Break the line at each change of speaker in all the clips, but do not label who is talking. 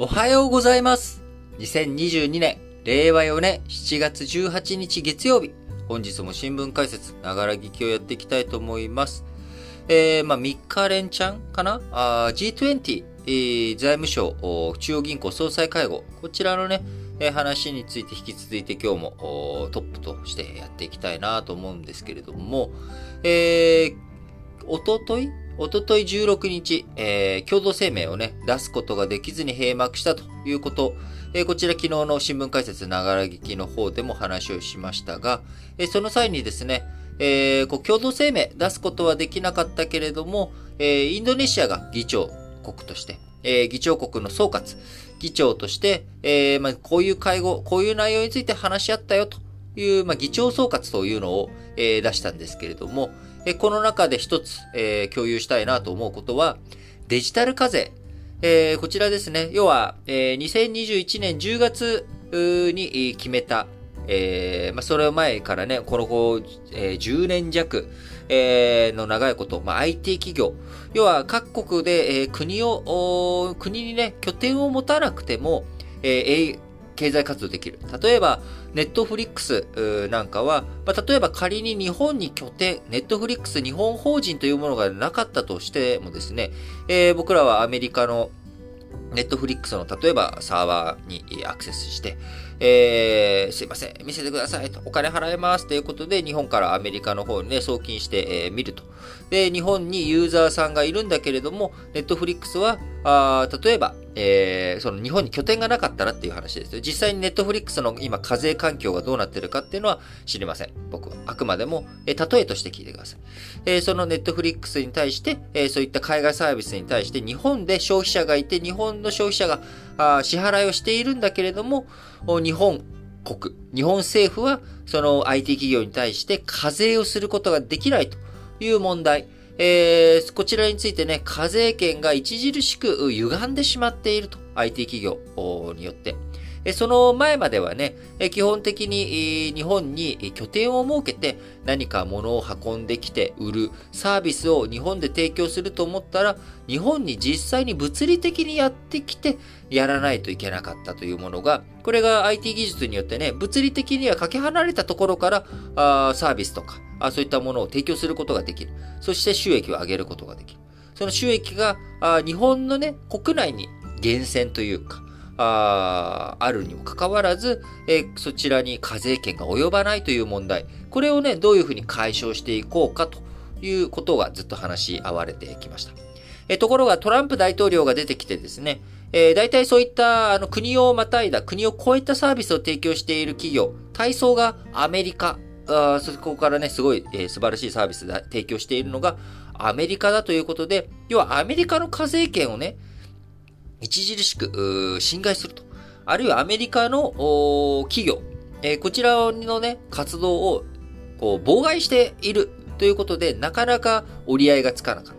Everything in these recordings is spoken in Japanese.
おはようございます。2022年、令和4年7月18日月曜日。本日も新聞解説、ながら聞きをやっていきたいと思います。えー、まあ、3日連チャンかな？あ ?G20、えー財務省、中央銀行総裁会合。こちらのね、えー話について引き続いて今日もトップとしてやっていきたいなと思うんですけれども、えー、おとといおととい16日、えー共同声明をね、出すことができずに閉幕したということ、えーこちら昨日の新聞解説ながら聞きの方でも話をしましたが、えーその際にですね、えーこう共同声明出すことはできなかったけれども、えーインドネシアが議長国として、えー議長国の総括、議長として、えーまあ、こういう会合、こういう内容について話し合ったよという、まあ、議長総括というのを、えー出したんですけれども、えこの中で一つ、えー共有したいなと思うことは、デジタル課税。えーこちらですね。要は、えー2021年10月に決めた、えーまあ、それを前からね、この後、えー10年弱、えーの長いこと、まあ、IT 企業。要は各国で、えー国を、国にね、拠点を持たなくても、えー経済活動できる。例えば、ネットフリックスなんかは、まあ、例えば仮に日本に拠点、ネットフリックス日本法人というものがなかったとしてもですね、えー僕らはアメリカのネットフリックスの例えばサーバーにアクセスして、えーすいません、見せてくださいと、お金払いますということで、日本からアメリカの方にね、送金して、えー見ると。で、日本にユーザーさんがいるんだけれども、ネットフリックスは、あ例えば、えーその日本に拠点がなかったらっていう話ですよ。実際にネットフリックスの今課税環境がどうなってるかっていうのは知りません。僕は。あくまでも、えー例えとして聞いてください。えーそのネットフリックスに対して、えそういった海外サービスに対して日本で消費者がいて、日本の消費者があ支払いをしているんだけれども、日本国、日本政府はその IT 企業に対して課税をすることができないという問題。えーこちらについてね、課税権が著しく歪んでしまっていると。IT 企業によって。その前まではね、基本的に日本に拠点を設けて何か物を運んできて売るサービスを日本で提供すると思ったら、日本に実際に物理的にやってきてやらないといけなかったというものが、これが IT 技術によってね、物理的にはかけ離れたところからあーサービスとかあそういったものを提供することができる。そして収益を上げることができる。その収益があ日本のね、国内に源泉というか、ああるにもかかわらず、えーそちらに課税権が及ばないという問題。これをね、どういうふうに解消していこうかということがずっと話し合われてきました。えーところがトランプ大統領が出てきてですね、えー大体そういったあの国をまたいだ、国を超えたサービスを提供している企業、対象がアメリカ、あそこからね、すごい、えー素晴らしいサービスで提供しているのがアメリカだということで、要はアメリカの課税権をね、著しく侵害すると。あるいはアメリカの企業、えーこちらのね、活動をこう妨害しているということで、なかなか折り合いがつかなかった。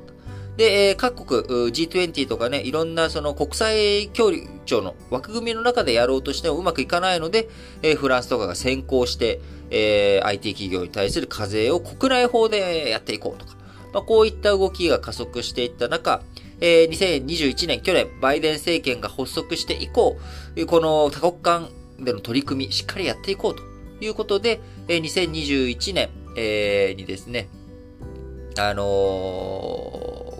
で、えー各国 G20 とかね、いろんなその国際協調の枠組みの中でやろうとしてもうまくいかないので、えーフランスとかが先行して、えー IT 企業に対する課税を国内法でやっていこうとか、まあ、こういった動きが加速していった中、えー2021年、去年、バイデン政権が発足して以降、この多国間での取り組み、しっかりやっていこうということで、えー2021年、えーにですね、あのー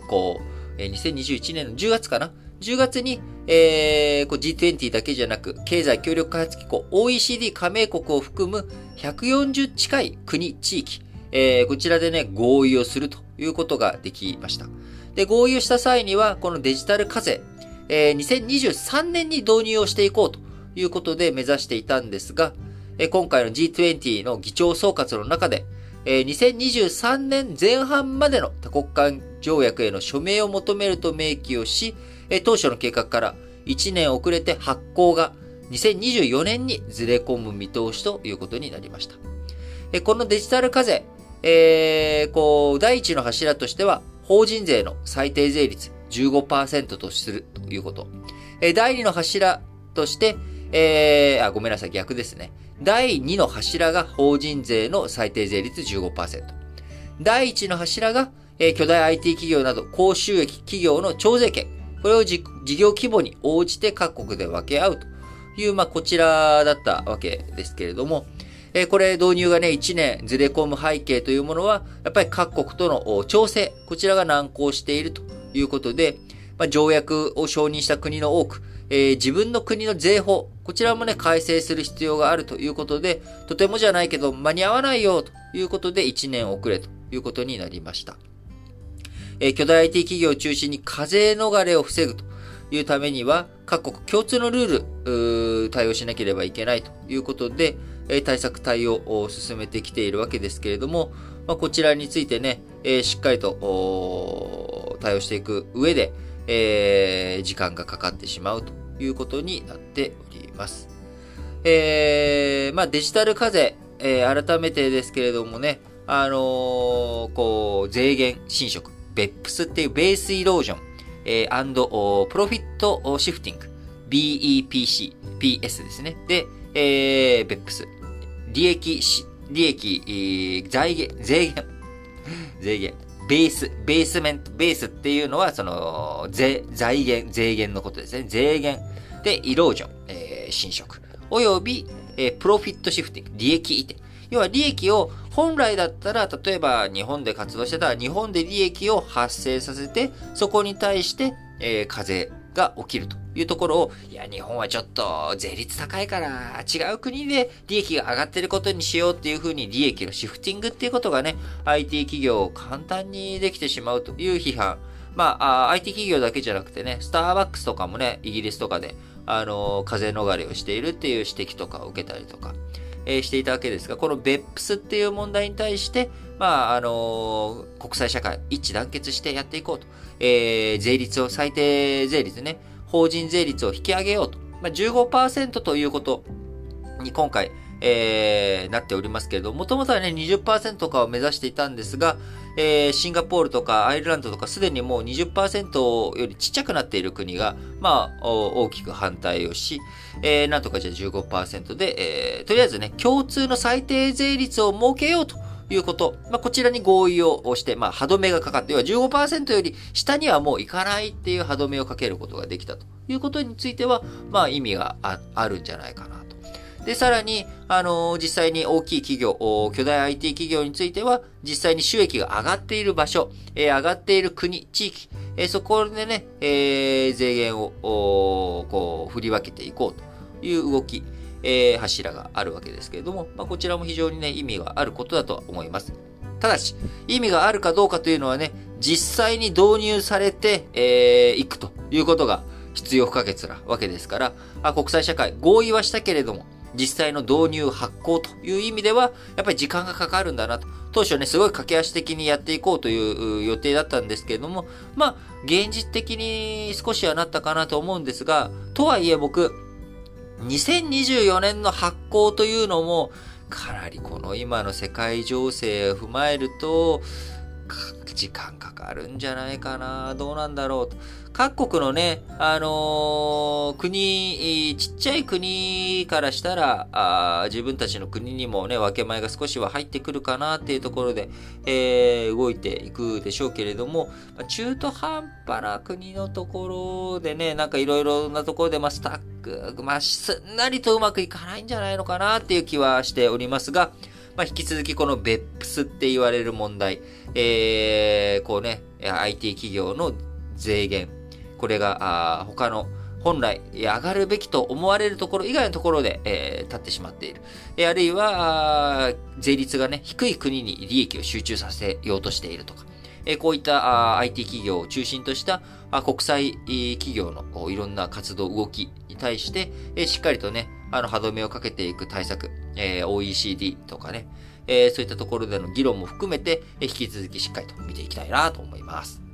こう、えー2021年の10月かな ?10 月に、えーこう G20 だけじゃなく、経済協力開発機構 OECD 加盟国を含む140近い国、地域、えーこちらでね、合意をするということができました。で、合意をした際には、このデジタル課税、えー2023年に導入をしていこうということで目指していたんですが、えー今回の G20 の議長総括の中で、えー2023年前半までの多国間条約への署名を求めると明記をし、当初の計画から1年遅れて発行が2024年にずれ込む見通しということになりました。このデジタル課税、えーこう、第一の柱としては、法人税の最低税率15%とするということ。第二の柱として、えーあ、ごめんなさい、逆ですね。第2の柱が法人税の最低税率15%。第1の柱が、え巨大 IT 企業など高収益企業の徴税権。これを事業規模に応じて各国で分け合うと。いう、まあ、こちらだったわけですけれども、え、これ導入がね、1年ずれ込む背景というものは、やっぱり各国との調整、こちらが難航していると。いうことで、まあ、条約を承認した国の多く、えー、自分の国の税法、こちらもね、改正する必要があると。いうことで、とてもじゃないけど間に合わないよと。いうことで1年遅れと。いうことになりました。え、巨大 IT 企業を中心に課税逃れを防ぐというためには、各国共通のルール、対応しなければいけないということで、え対策対応を進めてきているわけですけれども、まあ、こちらについてね、えしっかりと対応していく上で、え、時間がかかってしまうということになっております。えー、まあ、デジタル課税、えー、改めてですけれどもね、あのー、こう、税源侵食、BEPS っていうベースイロージョン、えー、アンド、プロフィットシフティング、BEPC、PS ですね。で、えー、BEPS、利益し、利益、えー、財源、税源、税源、ベース、ベースメント、ベースっていうのは、その、税、財源、税源のことですね。税源。で、イロージョン、えー、侵食。および、えー、プロフィットシフティング、利益移転。要は利益を本来だったら、例えば日本で活動してたら日本で利益を発生させて、そこに対して、えー、課税が起きるというところを、いや、日本はちょっと税率高いから、違う国で利益が上がってることにしようっていうふうに利益のシフティングっていうことがね、IT 企業を簡単にできてしまうという批判。まあ、IT 企業だけじゃなくてね、スターバックスとかもね、イギリスとかで、あの、風逃れをしているっていう指摘とかを受けたりとか、え、していたわけですが、このベップスっていう問題に対して、まあ、あの、国際社会一致団結してやっていこうと。えー、税率を、最低税率ね、法人税率を引き上げようと。まあ、15%ということに今回、えー、なっておりますけれども、もともとはね、20%とかを目指していたんですが、えー、シンガポールとかアイルランドとかすでにもう20%よりちっちゃくなっている国が、まあ、大きく反対をし、えー、なんとかじゃあ15%で、えー、とりあえずね、共通の最低税率を設けようということ。まあ、こちらに合意をして、まあ、歯止めがかかって、要は15%より下にはもういかないっていう歯止めをかけることができたということについては、まあ、意味があるんじゃないかなと。で、さらに、あの、実際に大きい企業、巨大 IT 企業については、実際に収益が上がっている場所、えー、上がっている国、地域、えー、そこでね、え、税源を、こう、振り分けていこうという動き、え、柱があるわけですけれども、まあ、こちらも非常にね、意味があることだと思います。ただし、意味があるかどうかというのはね、実際に導入されて、えー、いくということが必要不可欠なわけですから、あ国際社会合意はしたけれども、実際の導入発行という意味では、やっぱり時間がかかるんだなと。当初ね、すごい駆け足的にやっていこうという予定だったんですけれども、まあ、現実的に少しはなったかなと思うんですが、とはいえ僕、2024年の発行というのも、かなりこの今の世界情勢を踏まえると、時間かかるんじゃないかな。どうなんだろう。各国のね、あのー、国、ちっちゃい国からしたらあ、自分たちの国にもね、分け前が少しは入ってくるかなっていうところで、えー、動いていくでしょうけれども、中途半端な国のところでね、なんかいろいろなところで、まあ、スタック、まあ、すんなりとうまくいかないんじゃないのかなっていう気はしておりますが、まあ、引き続きこの BEPS って言われる問題、えー、こうね、IT 企業の税源、これが、あ他の本来上がるべきと思われるところ以外のところで、えー、立ってしまっている。えー、あるいは、税率がね、低い国に利益を集中させようとしているとか。えー、こういったあ IT 企業を中心としたあ国際企業のいろんな活動、動きに対して、えー、しっかりとね、あの歯止めをかけていく対策、えー、OECD とかね、えー、そういったところでの議論も含めて、え、引き続きしっかりと見ていきたいなと思います。